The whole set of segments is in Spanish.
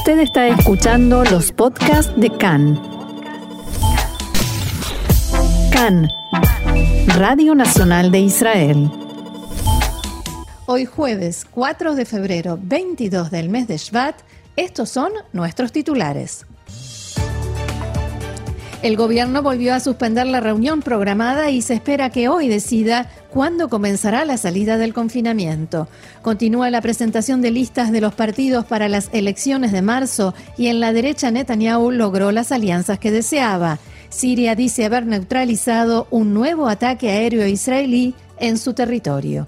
Usted está escuchando los podcasts de CAN. CAN, Radio Nacional de Israel. Hoy jueves 4 de febrero 22 del mes de Shvat, estos son nuestros titulares. El gobierno volvió a suspender la reunión programada y se espera que hoy decida cuándo comenzará la salida del confinamiento. Continúa la presentación de listas de los partidos para las elecciones de marzo y en la derecha Netanyahu logró las alianzas que deseaba. Siria dice haber neutralizado un nuevo ataque aéreo israelí en su territorio.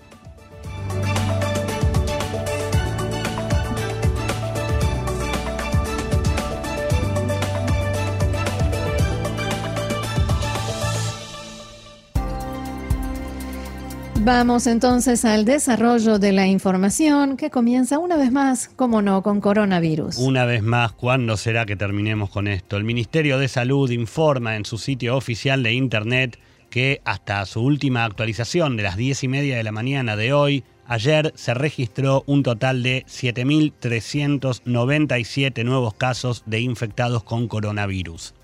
Vamos entonces al desarrollo de la información que comienza una vez más, como no, con coronavirus. Una vez más, ¿cuándo será que terminemos con esto? El Ministerio de Salud informa en su sitio oficial de Internet que hasta su última actualización de las 10 y media de la mañana de hoy, ayer se registró un total de 7.397 nuevos casos de infectados con coronavirus.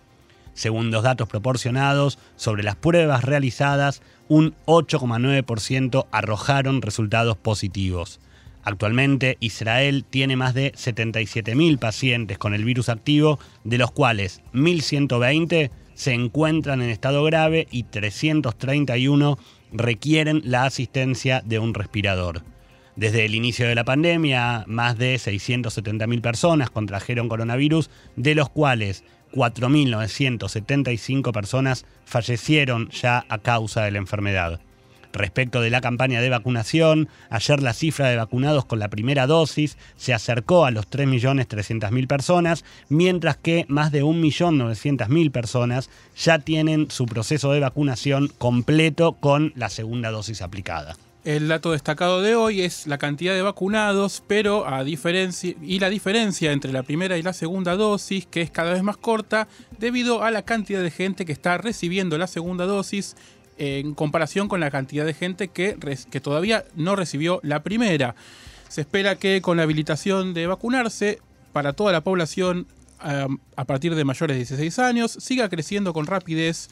Según los datos proporcionados sobre las pruebas realizadas, un 8,9% arrojaron resultados positivos. Actualmente Israel tiene más de 77.000 pacientes con el virus activo, de los cuales 1.120 se encuentran en estado grave y 331 requieren la asistencia de un respirador. Desde el inicio de la pandemia, más de 670.000 personas contrajeron coronavirus, de los cuales 4.975 personas fallecieron ya a causa de la enfermedad. Respecto de la campaña de vacunación, ayer la cifra de vacunados con la primera dosis se acercó a los 3.300.000 personas, mientras que más de 1.900.000 personas ya tienen su proceso de vacunación completo con la segunda dosis aplicada. El dato destacado de hoy es la cantidad de vacunados, pero a diferencia y la diferencia entre la primera y la segunda dosis, que es cada vez más corta, debido a la cantidad de gente que está recibiendo la segunda dosis en comparación con la cantidad de gente que, que todavía no recibió la primera. Se espera que con la habilitación de vacunarse para toda la población a partir de mayores de 16 años siga creciendo con rapidez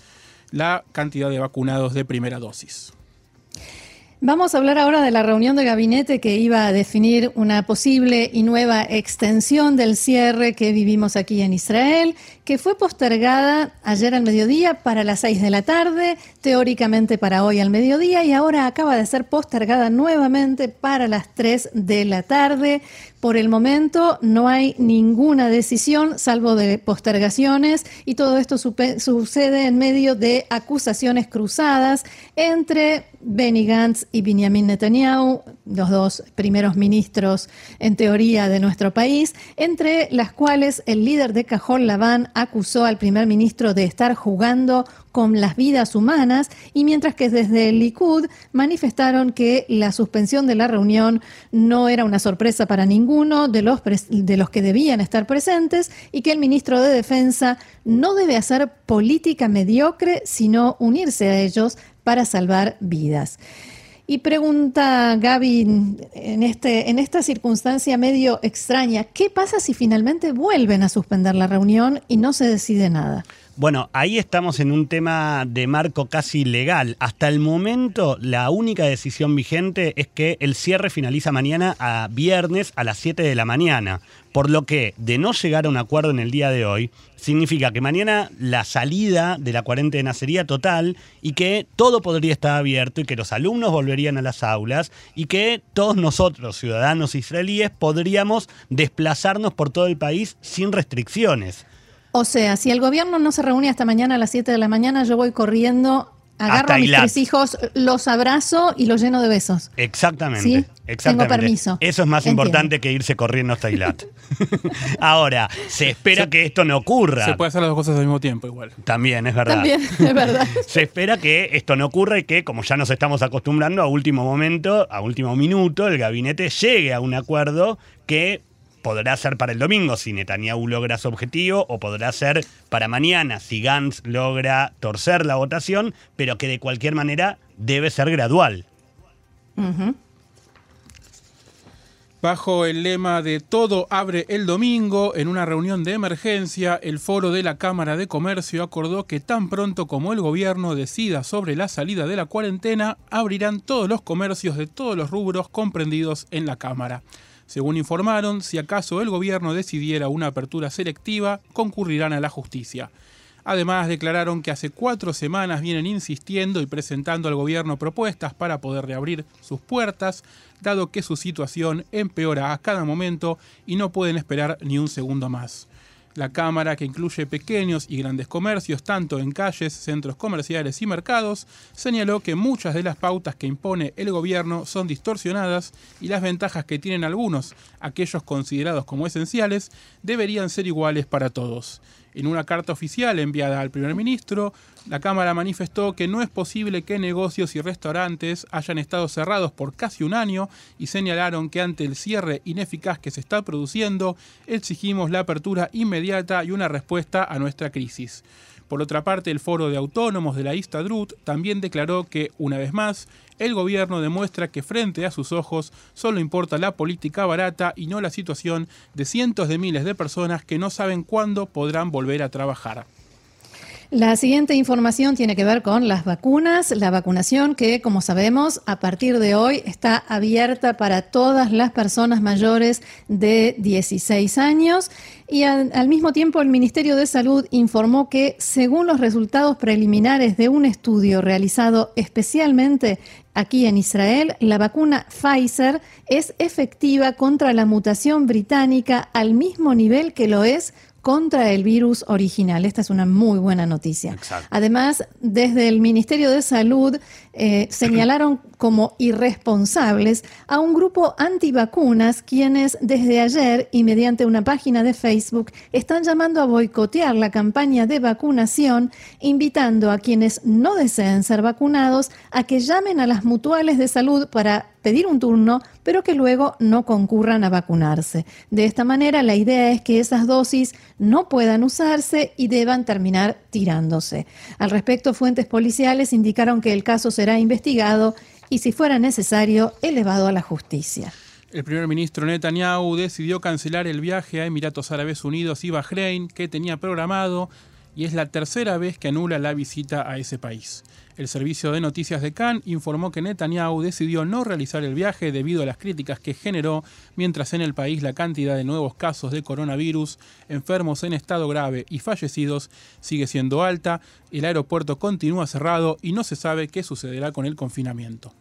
la cantidad de vacunados de primera dosis. Vamos a hablar ahora de la reunión de gabinete que iba a definir una posible y nueva extensión del cierre que vivimos aquí en Israel, que fue postergada ayer al mediodía para las seis de la tarde, teóricamente para hoy al mediodía, y ahora acaba de ser postergada nuevamente para las tres de la tarde. Por el momento no hay ninguna decisión, salvo de postergaciones, y todo esto sucede en medio de acusaciones cruzadas entre Benny Gantz y Benjamin Netanyahu, los dos primeros ministros en teoría de nuestro país, entre las cuales el líder de Cajón Laván acusó al primer ministro de estar jugando con las vidas humanas y mientras que desde el Likud manifestaron que la suspensión de la reunión no era una sorpresa para ninguno de los, de los que debían estar presentes y que el ministro de Defensa no debe hacer política mediocre, sino unirse a ellos para salvar vidas. Y pregunta Gaby, en, este, en esta circunstancia medio extraña, ¿qué pasa si finalmente vuelven a suspender la reunión y no se decide nada? Bueno, ahí estamos en un tema de marco casi legal. Hasta el momento, la única decisión vigente es que el cierre finaliza mañana a viernes a las 7 de la mañana. Por lo que, de no llegar a un acuerdo en el día de hoy, significa que mañana la salida de la cuarentena sería total y que todo podría estar abierto y que los alumnos volverían a las aulas y que todos nosotros, ciudadanos israelíes, podríamos desplazarnos por todo el país sin restricciones. O sea, si el gobierno no se reúne hasta mañana a las 7 de la mañana, yo voy corriendo, agarro a mis tres hijos, los abrazo y los lleno de besos. Exactamente. Tengo permiso. Eso es más importante que irse corriendo hasta Ilat. Ahora, se espera que esto no ocurra. Se puede hacer las dos cosas al mismo tiempo igual. También, es verdad. También, es verdad. se espera que esto no ocurra y que, como ya nos estamos acostumbrando, a último momento, a último minuto, el gabinete llegue a un acuerdo que podrá ser para el domingo si Netanyahu logra su objetivo o podrá ser para mañana si Gantz logra torcer la votación, pero que de cualquier manera debe ser gradual. Bajo el lema de Todo abre el domingo, en una reunión de emergencia, el foro de la Cámara de Comercio acordó que tan pronto como el gobierno decida sobre la salida de la cuarentena, abrirán todos los comercios de todos los rubros comprendidos en la Cámara. Según informaron, si acaso el gobierno decidiera una apertura selectiva, concurrirán a la justicia. Además, declararon que hace cuatro semanas vienen insistiendo y presentando al gobierno propuestas para poder reabrir sus puertas, dado que su situación empeora a cada momento y no pueden esperar ni un segundo más. La Cámara, que incluye pequeños y grandes comercios, tanto en calles, centros comerciales y mercados, señaló que muchas de las pautas que impone el gobierno son distorsionadas y las ventajas que tienen algunos, aquellos considerados como esenciales, deberían ser iguales para todos. En una carta oficial enviada al primer ministro, la Cámara manifestó que no es posible que negocios y restaurantes hayan estado cerrados por casi un año y señalaron que ante el cierre ineficaz que se está produciendo, exigimos la apertura inmediata y una respuesta a nuestra crisis. Por otra parte, el Foro de Autónomos de la Istadrut también declaró que, una vez más, el gobierno demuestra que frente a sus ojos solo importa la política barata y no la situación de cientos de miles de personas que no saben cuándo podrán volver a trabajar. La siguiente información tiene que ver con las vacunas, la vacunación que, como sabemos, a partir de hoy está abierta para todas las personas mayores de 16 años. Y al, mismo tiempo el Ministerio de Salud informó que, según los resultados preliminares de un estudio realizado especialmente aquí en Israel, la vacuna Pfizer es efectiva contra la mutación británica al mismo nivel que lo es contra el virus original. Esta es una muy buena noticia. Exacto. Además, desde el Ministerio de Salud eh, señalaron como irresponsables a un grupo antivacunas quienes desde ayer y mediante una página de Facebook están llamando a boicotear la campaña de vacunación, invitando a quienes no deseen ser vacunados a que llamen a las mutuales de salud para pedir un turno, pero que luego no concurran a vacunarse. De esta manera, la idea es que esas dosis no puedan usarse y deban terminar tirándose. Al respecto, fuentes policiales indicaron que el caso será investigado y, si fuera necesario, elevado a la justicia. El primer ministro Netanyahu decidió cancelar el viaje a Emiratos Árabes Unidos y Bahrein que tenía programado y es la tercera vez que anula la visita a ese país. El servicio de noticias de Cannes informó que Netanyahu decidió no realizar el viaje debido a las críticas que generó mientras en el país la cantidad de nuevos casos de coronavirus, enfermos en estado grave y fallecidos sigue siendo alta, el aeropuerto continúa cerrado y no se sabe qué sucederá con el confinamiento.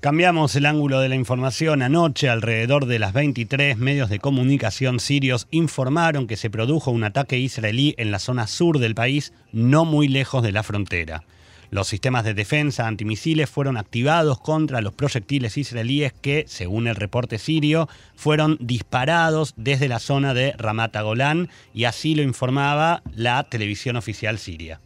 Cambiamos el ángulo de la información. Anoche, alrededor de las 23, medios de comunicación sirios informaron que se produjo un ataque israelí en la zona sur del país, no muy lejos de la frontera. Los sistemas de defensa antimisiles fueron activados contra los proyectiles israelíes que, según el reporte sirio, fueron disparados desde la zona de Ramat Golán y así lo informaba la televisión oficial siria.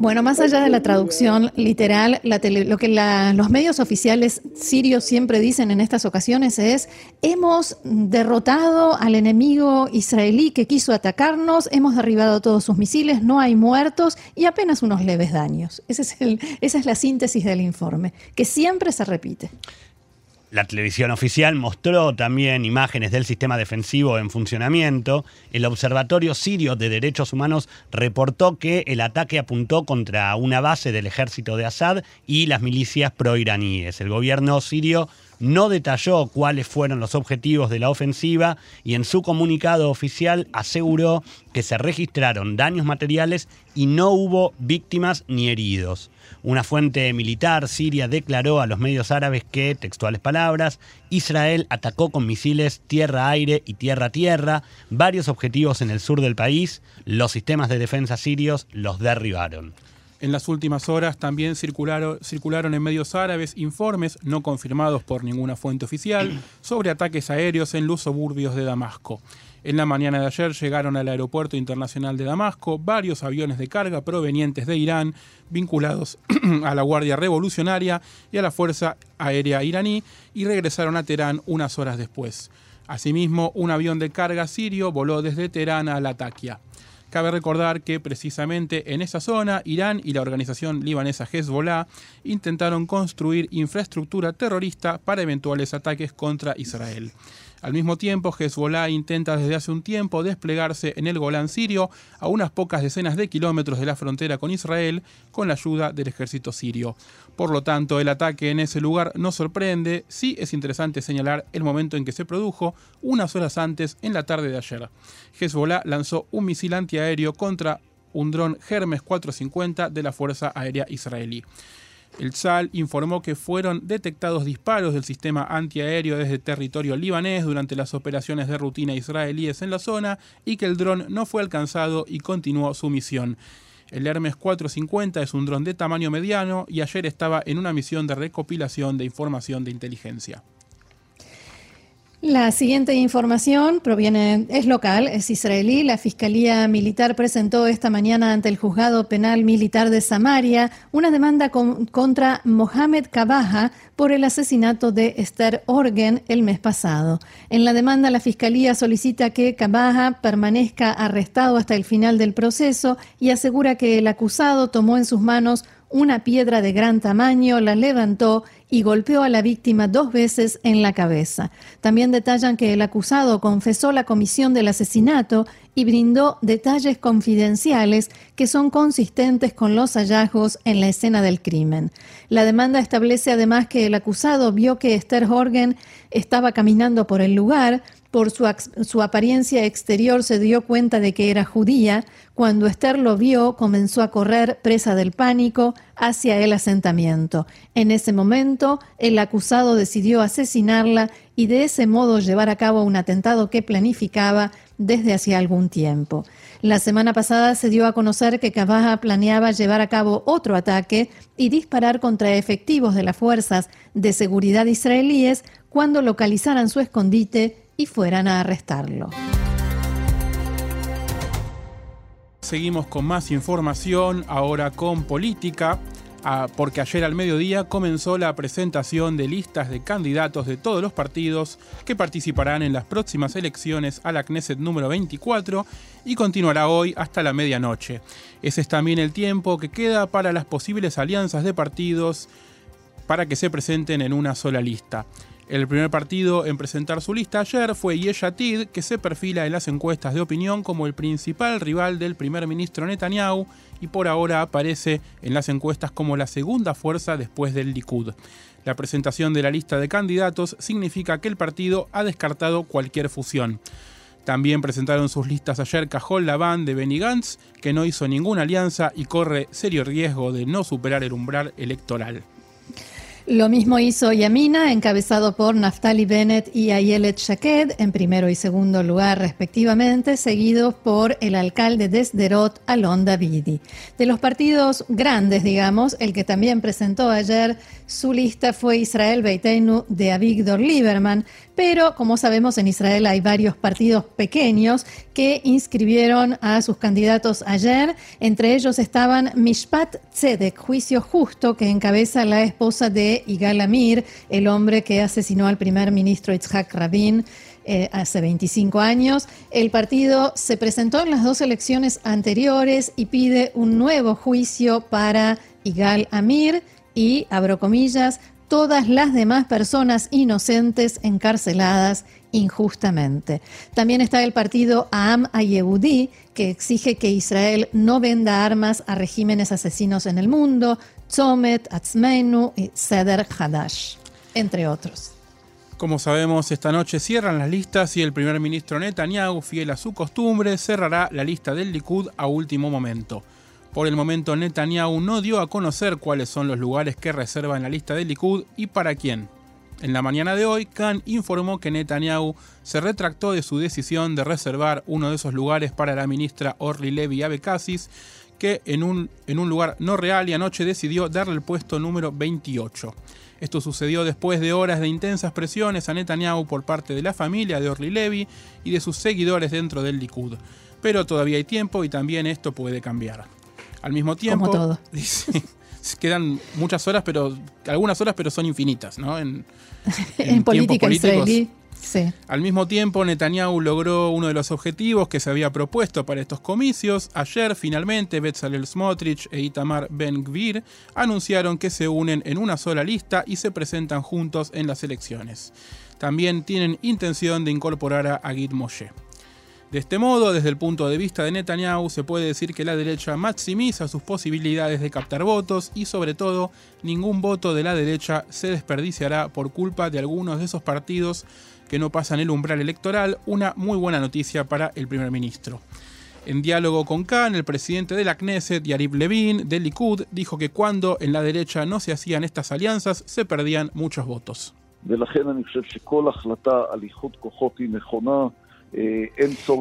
Bueno, más allá de la traducción literal, lo que los medios oficiales sirios siempre dicen en estas ocasiones es, hemos derrotado al enemigo israelí que quiso atacarnos, hemos derribado todos sus misiles, no hay muertos y apenas unos leves daños. Esa es la síntesis del informe, que siempre se repite. La televisión oficial mostró también imágenes del sistema defensivo en funcionamiento. El Observatorio Sirio de Derechos Humanos reportó que el ataque apuntó contra una base del ejército de Assad y las milicias proiraníes. El gobierno sirio no detalló cuáles fueron los objetivos de la ofensiva y en su comunicado oficial aseguró que se registraron daños materiales y no hubo víctimas ni heridos. Una fuente militar siria declaró a los medios árabes que, textuales palabras, Israel atacó con misiles tierra-aire y tierra-tierra varios objetivos en el sur del país, los sistemas de defensa sirios los derribaron. En las últimas horas también circularon, circularon, en medios árabes informes no confirmados por ninguna fuente oficial sobre ataques aéreos en los suburbios de Damasco. En la mañana de ayer llegaron al aeropuerto internacional de Damasco varios aviones de carga provenientes de Irán vinculados a la Guardia Revolucionaria y a la Fuerza Aérea iraní y regresaron a Teherán unas horas después. Asimismo, un avión de carga sirio voló desde Teherán a Latakia. Cabe recordar que precisamente en esa zona Irán y la organización libanesa Hezbollah intentaron construir infraestructura terrorista para eventuales ataques contra Israel. Al mismo tiempo, Hezbollah intenta desde hace un tiempo desplegarse en el Golán sirio, a unas pocas decenas de kilómetros de la frontera con Israel, con la ayuda del ejército sirio. Por lo tanto, el ataque en ese lugar no sorprende, sí es interesante señalar el momento en que se produjo, unas horas antes, en la tarde de ayer. Hezbollah lanzó un misil antiaéreo contra un dron Hermes 450 de la Fuerza Aérea Israelí. El SAL informó que fueron detectados disparos del sistema antiaéreo desde territorio libanés durante las operaciones de rutina israelíes en la zona y que el dron no fue alcanzado y continuó su misión. El Hermes 450 es un dron de tamaño mediano y ayer estaba en una misión de recopilación de información de inteligencia. La siguiente información proviene, es local, es israelí. La Fiscalía Militar presentó esta mañana ante el Juzgado Penal Militar de Samaria una demanda contra Mohamed Kabaja por el asesinato de Esther Orgen el mes pasado. En la demanda, la Fiscalía solicita que Kabaja permanezca arrestado hasta el final del proceso y asegura que el acusado tomó en sus manos una piedra de gran tamaño, la levantó y golpeó a la víctima dos veces en la cabeza. También detallan que el acusado confesó la comisión del asesinato y brindó detalles confidenciales que son consistentes con los hallazgos en la escena del crimen. La demanda establece además que el acusado vio que Esther Horgen estaba caminando por el lugar, por su, apariencia exterior se dio cuenta de que era judía. Cuando Esther lo vio, comenzó a correr, presa del pánico, hacia el asentamiento. En ese momento, el acusado decidió asesinarla y de ese modo llevar a cabo un atentado que planificaba desde hacía algún tiempo. La semana pasada se dio a conocer que Cavaja planeaba llevar a cabo otro ataque y disparar contra efectivos de las fuerzas de seguridad israelíes cuando localizaran su escondite y fueran a arrestarlo. Seguimos con más información, ahora con política, ah, porque ayer al mediodía comenzó la presentación de listas de candidatos de todos los partidos que participarán en las próximas elecciones a la Knesset número 24 y continuará hoy hasta la medianoche. Ese es también el tiempo que queda para las posibles alianzas de partidos para que se presenten en una sola lista. El primer partido en presentar su lista ayer fue Yeshatid, que se perfila en las encuestas de opinión como el principal rival del primer ministro Netanyahu y por ahora aparece en las encuestas como la segunda fuerza después del Likud. La presentación de la lista de candidatos significa que el partido ha descartado cualquier fusión. También presentaron sus listas ayer Cajol Laván de Benny Gantz, que no hizo ninguna alianza y corre serio riesgo de no superar el umbral electoral. Lo mismo hizo Yamina, encabezado por Naftali Bennett y Ayelet Shaked, en primero y segundo lugar respectivamente, seguidos por el alcalde de Sderot, Alon Davidi. De los partidos grandes, digamos, el que también presentó ayer su lista fue Israel Beiteinu de Avigdor Lieberman, pero como sabemos en Israel hay varios partidos pequeños que inscribieron a sus candidatos ayer. Entre ellos estaban Mishpat Tzedek, juicio justo, que encabeza la esposa de Igal Amir, el hombre que asesinó al primer ministro Itzhak Rabin. Eh, hace 25 años. El partido se presentó en las dos elecciones anteriores y pide un nuevo juicio para Igal Amir y, abro comillas, todas las demás personas inocentes encarceladas injustamente. También está el partido Am Ayehudi, que exige que Israel no venda armas a regímenes asesinos en el mundo, Tzomet, Atzmenu y Seder Hadash, entre otros. Como sabemos, esta noche cierran las listas y el primer ministro Netanyahu, fiel a su costumbre, cerrará la lista del Likud a último momento. Por el momento Netanyahu no dio a conocer cuáles son los lugares que reserva en la lista de Likud y para quién. En la mañana de hoy, Khan informó que Netanyahu se retractó de su decisión de reservar uno de esos lugares para la ministra Orly Levy Abekasis, que en un, en un lugar no real y anoche decidió darle el puesto número 28. Esto sucedió después de horas de intensas presiones a Netanyahu por parte de la familia de Orly Levy y de sus seguidores dentro del Likud. Pero todavía hay tiempo y también esto puede cambiar. Al mismo tiempo, Como todo. quedan muchas horas, pero algunas horas, pero son infinitas, ¿no? En, política israelí. Sí. Al mismo tiempo, Netanyahu logró uno de los objetivos que se había propuesto para estos comicios. Ayer, finalmente, Bezalel Smotrich e Itamar Ben-Gvir anunciaron que se unen en una sola lista y se presentan juntos en las elecciones. También tienen intención de incorporar a Agit Moshe. De este modo, desde el punto de vista de Netanyahu, se puede decir que la derecha maximiza sus posibilidades de captar votos y sobre todo, ningún voto de la derecha se desperdiciará por culpa de algunos de esos partidos que no pasan el umbral electoral, una muy buena noticia para el primer ministro. En diálogo con Khan, el presidente de la Knesset, Yarib Levin, del Likud, dijo que cuando en la derecha no se hacían estas alianzas, se perdían muchos votos. Eh,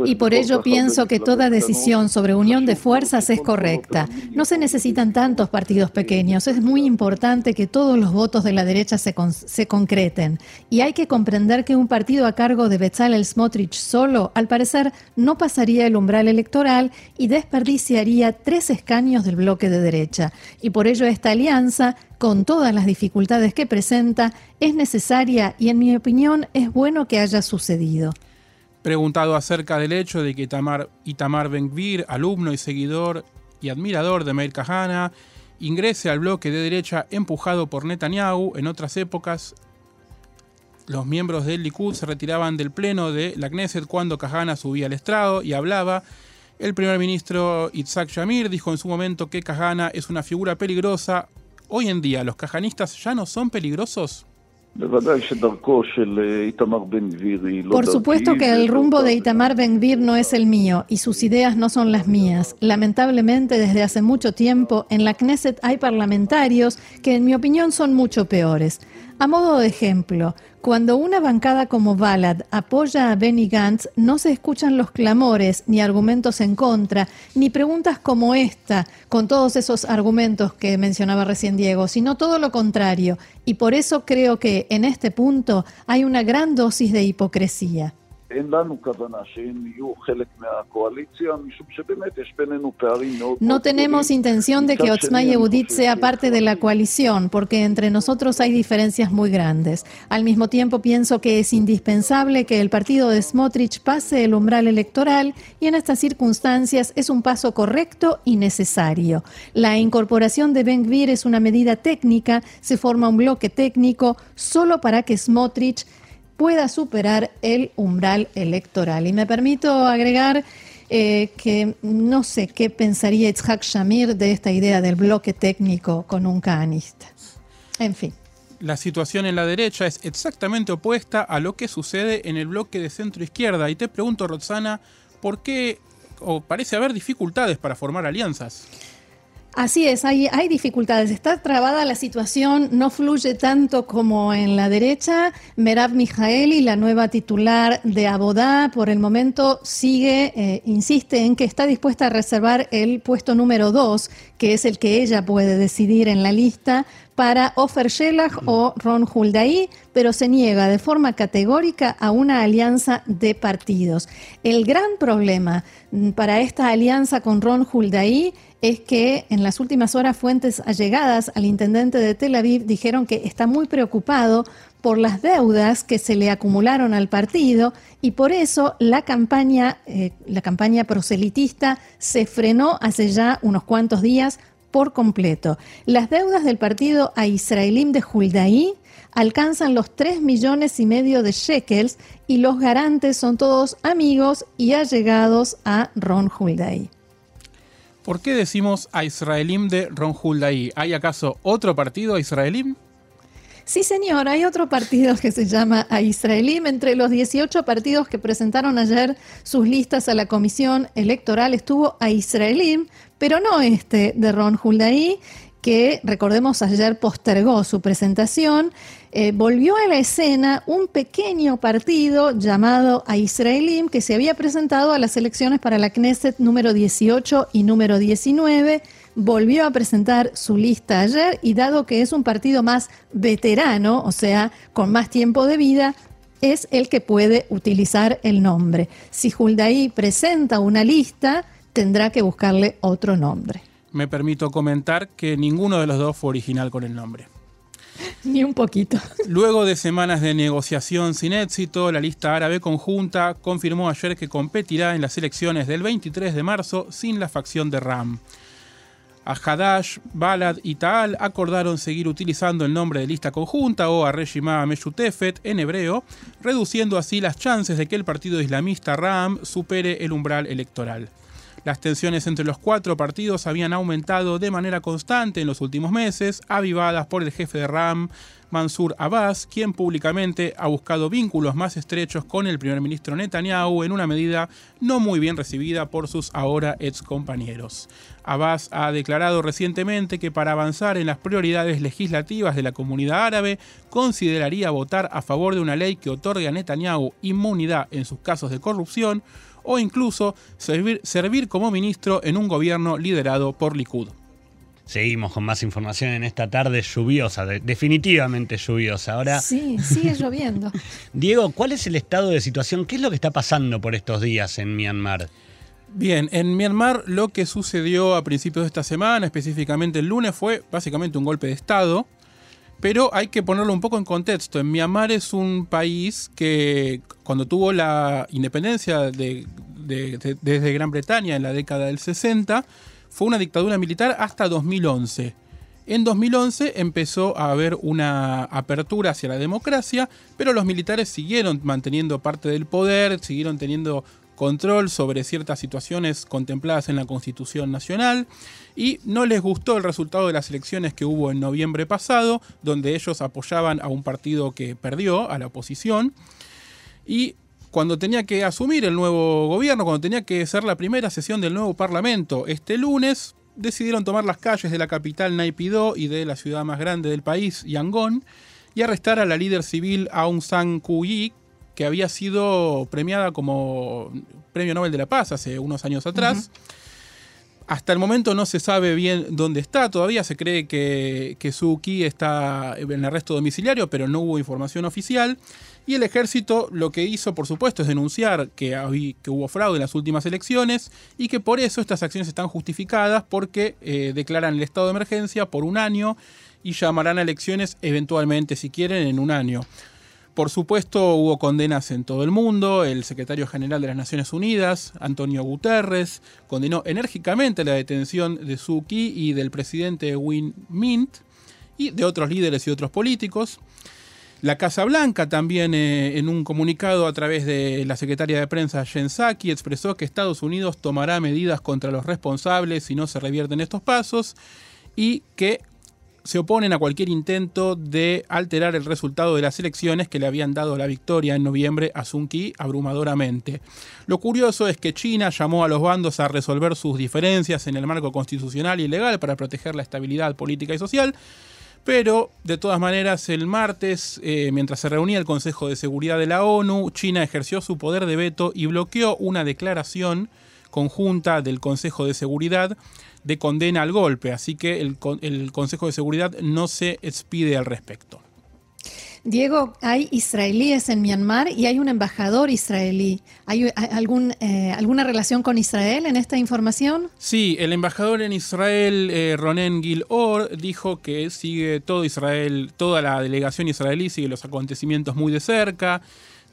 y por ello pienso que toda decisión sobre unión de fuerzas es correcta. No se necesitan tantos partidos pequeños. Es muy importante que todos los votos de la derecha se, se concreten. Y hay que comprender que un partido a cargo de Bezalel Smotrich solo, al parecer, no pasaría el umbral electoral y desperdiciaría tres escaños del bloque de derecha. Y por ello esta alianza con todas las dificultades que presenta, es necesaria y en mi opinión es bueno que haya sucedido. Preguntado acerca del hecho de que Itamar, Itamar Ben-Gvir, alumno y seguidor y admirador de Meir Kahana, ingrese al bloque de derecha empujado por Netanyahu, en otras épocas los miembros del Likud se retiraban del pleno de la Knesset cuando Kahana subía al estrado y hablaba. El primer ministro Itzhak Shamir dijo en su momento que Kahana es una figura peligrosa. Hoy en día, ¿los kahanistas ya no son peligrosos? Por supuesto que el rumbo de Itamar Ben-Gvir no es el mío y sus ideas no son las mías. Lamentablemente, desde hace mucho tiempo, en la Knesset hay parlamentarios que, en mi opinión, son mucho peores. A modo de ejemplo, cuando una bancada como Balad apoya a Benny Gantz, no se escuchan los clamores, ni argumentos en contra, ni preguntas como esta, con todos esos argumentos que mencionaba recién Diego, sino todo lo contrario. Y por eso creo que en este punto hay una gran dosis de hipocresía. No tenemos intención de que Otzma Yehudit sea parte de la coalición, porque entre nosotros hay diferencias muy grandes. Al mismo tiempo, pienso que es indispensable que el partido de Smotrich pase el umbral electoral y en estas circunstancias es un paso correcto y necesario. La incorporación de Ben Gvir es una medida técnica, se forma un bloque técnico solo para que Smotrich pueda superar el umbral electoral. Y me permito agregar eh, que no sé qué pensaría Itzhak Shamir de esta idea del bloque técnico con un canista. En fin. La situación en la derecha es exactamente opuesta a lo que sucede en el bloque de centro izquierda. Y te pregunto, Roxana, ¿por qué o parece haber dificultades para formar alianzas? Así es, hay, hay dificultades. Está trabada la situación, no fluye tanto como en la derecha. Merav Mijaeli, la nueva titular de Abodá, por el momento sigue, eh, insiste en que está dispuesta a reservar el puesto número dos, que es el que ella puede decidir en la lista, para Ofer Shelah o Ron Huldaí, pero se niega de forma categórica a una alianza de partidos. El gran problema mm, para esta alianza con Ron Huldaí es que en las últimas horas fuentes allegadas al intendente de Tel Aviv dijeron que está muy preocupado por las deudas que se le acumularon al partido y por eso la campaña, eh, la campaña proselitista se frenó hace ya unos cuantos días por completo. Las deudas del partido a Israelim de Huldaí alcanzan los 3 millones y medio de shekels y los garantes son todos amigos y allegados a Ron Huldaí. ¿Por qué decimos a Israelim de Ron Huldaí? ¿Hay acaso otro partido a Israelim? Sí, señor, hay otro partido que se llama a Israelim. Entre los 18 partidos que presentaron ayer sus listas a la comisión electoral estuvo a Israelim, pero no este de Ron Huldaí, que recordemos ayer postergó su presentación. Eh, volvió a la escena un pequeño partido llamado a Israelim que se había presentado a las elecciones para la Knesset número 18 y número 19 volvió a presentar su lista ayer y dado que es un partido más veterano, o sea, con más tiempo de vida, es el que puede utilizar el nombre. Si Huldaí presenta una lista, tendrá que buscarle otro nombre. Me permito comentar que ninguno de los dos fue original con el nombre. Ni un poquito. Luego de semanas de negociación sin éxito, la lista árabe conjunta confirmó ayer que competirá en las elecciones del 23 de marzo sin la facción de Ram. Hadash, Balad y Taal acordaron seguir utilizando el nombre de lista conjunta o Arreshima Meshutefet en hebreo, reduciendo así las chances de que el partido islamista Ram supere el umbral electoral. Las tensiones entre los cuatro partidos habían aumentado de manera constante en los últimos meses, avivadas por el jefe de RAM, Mansur Abbas, quien públicamente ha buscado vínculos más estrechos con el primer ministro Netanyahu en una medida no muy bien recibida por sus ahora ex compañeros. Abbas ha declarado recientemente que para avanzar en las prioridades legislativas de la comunidad árabe, consideraría votar a favor de una ley que otorgue a Netanyahu inmunidad en sus casos de corrupción o incluso servir, servir como ministro en un gobierno liderado por Likud. Seguimos con más información en esta tarde lluviosa, definitivamente lluviosa. Ahora, sí, sigue lloviendo. Diego, ¿cuál es el estado de situación? ¿Qué es lo que está pasando por estos días en Myanmar? Bien, en Myanmar lo que sucedió a principios de esta semana, específicamente el lunes, fue básicamente un golpe de Estado pero hay que ponerlo un poco en contexto. En Myanmar es un país que cuando tuvo la independencia de, desde Gran Bretaña en la década del 60, fue una dictadura militar hasta 2011. En 2011 empezó a haber una apertura hacia la democracia, pero los militares siguieron manteniendo parte del poder, siguieron teniendo control sobre ciertas situaciones contempladas en la Constitución Nacional y no les gustó el resultado de las elecciones que hubo en noviembre pasado, donde ellos apoyaban a un partido que perdió, a la oposición, y cuando tenía que asumir el nuevo gobierno, cuando tenía que ser la primera sesión del nuevo Parlamento este lunes, decidieron tomar las calles de la capital Naypyidaw y de la ciudad más grande del país, Yangon, y arrestar a la líder civil Aung San Suu Kyi, que había sido premiada como Premio Nobel de la Paz hace unos años atrás. Hasta el momento no se sabe bien dónde está, todavía se cree que, que Suki está en arresto domiciliario, pero no hubo información oficial. Y el ejército lo que hizo, por supuesto, es denunciar que, que hubo fraude en las últimas elecciones y que por eso estas acciones están justificadas porque eh, declaran el estado de emergencia por un año y llamarán a elecciones eventualmente, si quieren, en un año. Por supuesto, hubo condenas en todo el mundo. El secretario general de las Naciones Unidas, Antonio Guterres, condenó enérgicamente la detención de Suki y del presidente Win Mint y de otros líderes y otros políticos. La Casa Blanca también eh, en un comunicado a través de la secretaria de prensa Jen expresó que Estados Unidos tomará medidas contra los responsables si no se revierten estos pasos y que se oponen a cualquier intento de alterar el resultado de las elecciones que le habían dado la victoria en noviembre a Sun Kyi abrumadoramente. Lo curioso es que China llamó a los bandos a resolver sus diferencias en el marco constitucional y legal para proteger la estabilidad política y social, pero de todas maneras el martes, eh, mientras se reunía el Consejo de Seguridad de la ONU, China ejerció su poder de veto y bloqueó una declaración conjunta del Consejo de Seguridad de condena al golpe, así que el, el Consejo de Seguridad no se expide al respecto. Diego, hay israelíes en Myanmar y hay un embajador israelí. ¿Hay algún, eh, alguna relación con Israel en esta información? Sí, el embajador en Israel, eh, Ronen Gil-Or, dijo que sigue todo Israel, toda la delegación israelí sigue los acontecimientos muy de cerca.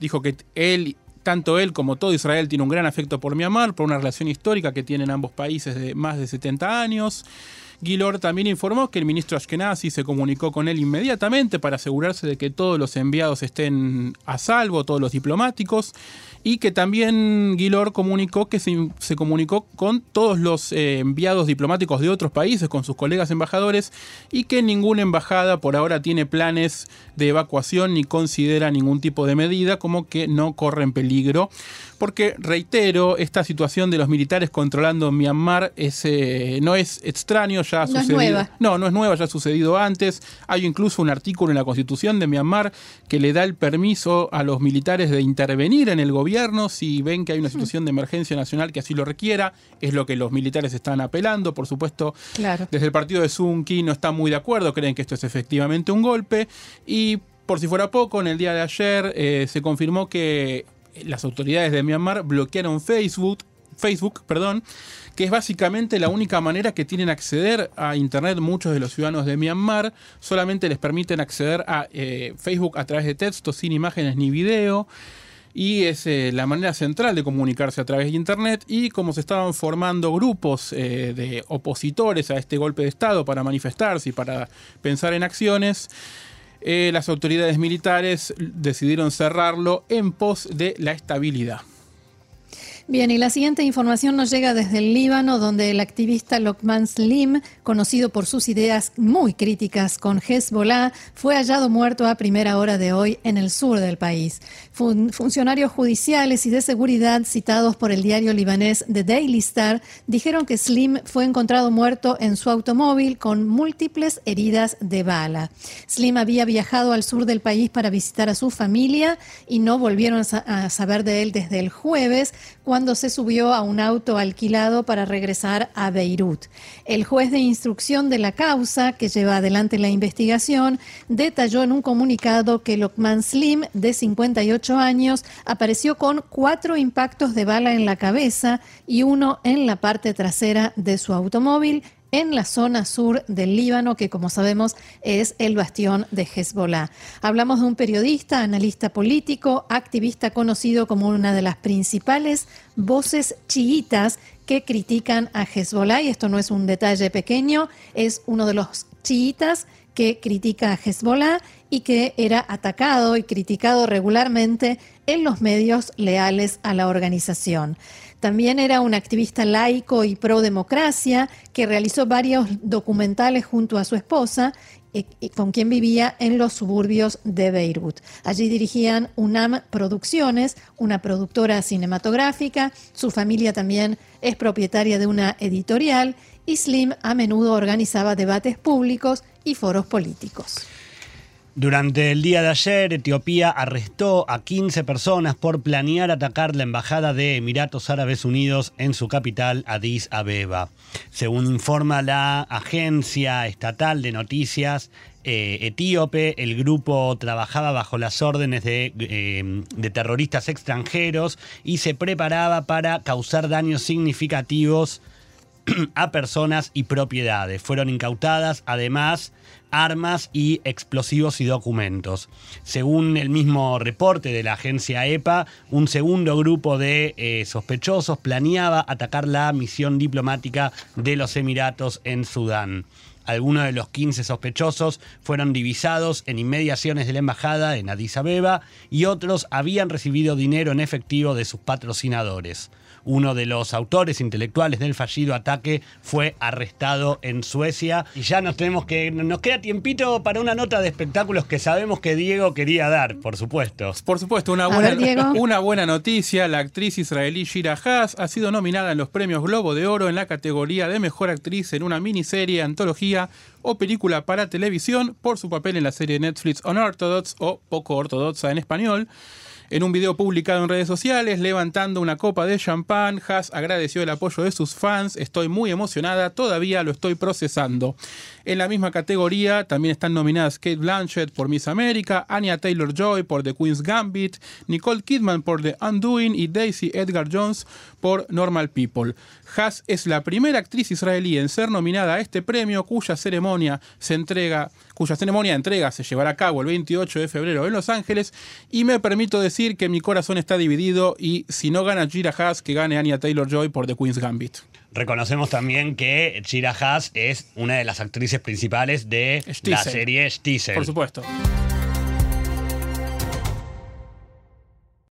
Dijo que él tanto él como todo Israel tiene un gran afecto por Myanmar, por una relación histórica que tienen ambos países de más de 70 años. Gilor también informó que el ministro Ashkenazi se comunicó con él inmediatamente para asegurarse de que todos los enviados estén a salvo, todos los diplomáticos, y que también Guilor comunicó que se, comunicó con todos los eh, enviados diplomáticos de otros países, con sus colegas embajadores, y que ninguna embajada por ahora tiene planes de evacuación ni considera ningún tipo de medida, como que no corren peligro. Porque, reitero, esta situación de los militares controlando Myanmar es, eh, no es extraño, ya ha no sucedido. Es nueva. No, no es nueva, ya ha sucedido antes. Hay incluso un artículo en la constitución de Myanmar que le da el permiso a los militares de intervenir en el gobierno si ven que hay una situación de emergencia nacional que así lo requiera. Es lo que los militares están apelando. Por supuesto, desde el partido de Sun Kyi no están muy de acuerdo, creen que esto es efectivamente un golpe. Y por si fuera poco, en el día de ayer eh, se confirmó que las autoridades de Myanmar bloquearon Facebook Facebook, perdón, que es básicamente la única manera que tienen acceder a Internet muchos de los ciudadanos de Myanmar. Solamente les permiten acceder a eh, Facebook a través de texto, sin imágenes ni video y es eh, la manera central de comunicarse a través de Internet y como se estaban formando grupos eh, de opositores a este golpe de Estado para manifestarse y para pensar en acciones, eh, las autoridades militares decidieron cerrarlo en pos de la estabilidad. Bien, y la siguiente información nos llega desde el Líbano, donde el activista Lokman Slim, conocido por sus ideas muy críticas con Hezbollah, fue hallado muerto a primera hora de hoy en el sur del país. funcionarios judiciales y de seguridad citados por el diario libanés The Daily Star dijeron que Slim fue encontrado muerto en su automóvil con múltiples heridas de bala. Slim había viajado al sur del país para visitar a su familia y no volvieron a saber de él desde el jueves, cuando se subió a un auto alquilado para regresar a Beirut. El juez de instrucción de la causa, que lleva adelante la investigación, detalló en un comunicado que Lokman Slim, de 58 años, apareció con cuatro impactos de bala en la cabeza y uno en la parte trasera de su automóvil en la zona sur del Líbano, que como sabemos es el bastión de Hezbollah. Hablamos de un periodista, analista político, activista conocido como una de las principales voces chiitas que critican a Hezbollah, y esto no es un detalle pequeño, es uno de los chiitas que critica a Hezbollah y que era atacado y criticado regularmente en los medios leales a la organización. También era un activista laico y pro democracia que realizó varios documentales junto a su esposa eh, con quien vivía en los suburbios de Beirut. Allí dirigían UNAM Producciones, una productora cinematográfica. Su familia también es propietaria de una editorial y Slim a menudo organizaba debates públicos y foros políticos. Durante el día de ayer, Etiopía arrestó a 15 personas por planear atacar la embajada de Emiratos Árabes Unidos en su capital, Addis Abeba. Según informa la agencia estatal de noticias eh, etíope, el grupo trabajaba bajo las órdenes de, eh, de terroristas extranjeros y se preparaba para causar daños significativos a personas y propiedades. Fueron incautadas además armas y explosivos y documentos. Según el mismo reporte de la agencia EPA, un segundo grupo de eh, sospechosos planeaba atacar la misión diplomática de los Emiratos en Sudán. Algunos de los 15 sospechosos fueron divisados en inmediaciones de la embajada en Addis Abeba y otros habían recibido dinero en efectivo de sus patrocinadores uno de los autores intelectuales del fallido ataque, fue arrestado en Suecia. Y ya nos tenemos que. Nos queda tiempito para una nota de espectáculos que sabemos que Diego quería dar, por supuesto. Por supuesto, una buena, una buena noticia. La actriz israelí Shira Haas ha sido nominada en los premios Globo de Oro en la categoría de mejor actriz en una miniserie, antología o película para televisión por su papel en la serie Netflix Unorthodox o Poco Ortodoxa en español. En un video publicado en redes sociales, levantando una copa de champán, Haas agradeció el apoyo de sus fans. Estoy muy emocionada, todavía lo estoy procesando. En la misma categoría también están nominadas Kate Blanchett por Miss America, Anya Taylor Joy por The Queen's Gambit, Nicole Kidman por The Undoing y Daisy Edgar Jones por Normal People. Haas es la primera actriz israelí en ser nominada a este premio, cuya ceremonia se entrega, cuya ceremonia de entrega se llevará a cabo el 28 de febrero en Los Ángeles. Y me permito decir que mi corazón está dividido y si no gana Gira Haas, que gane Anya Taylor Joy por The Queen's Gambit. Reconocemos también que Shira Haas es una de las actrices principales de la serie Stiesel. Por supuesto.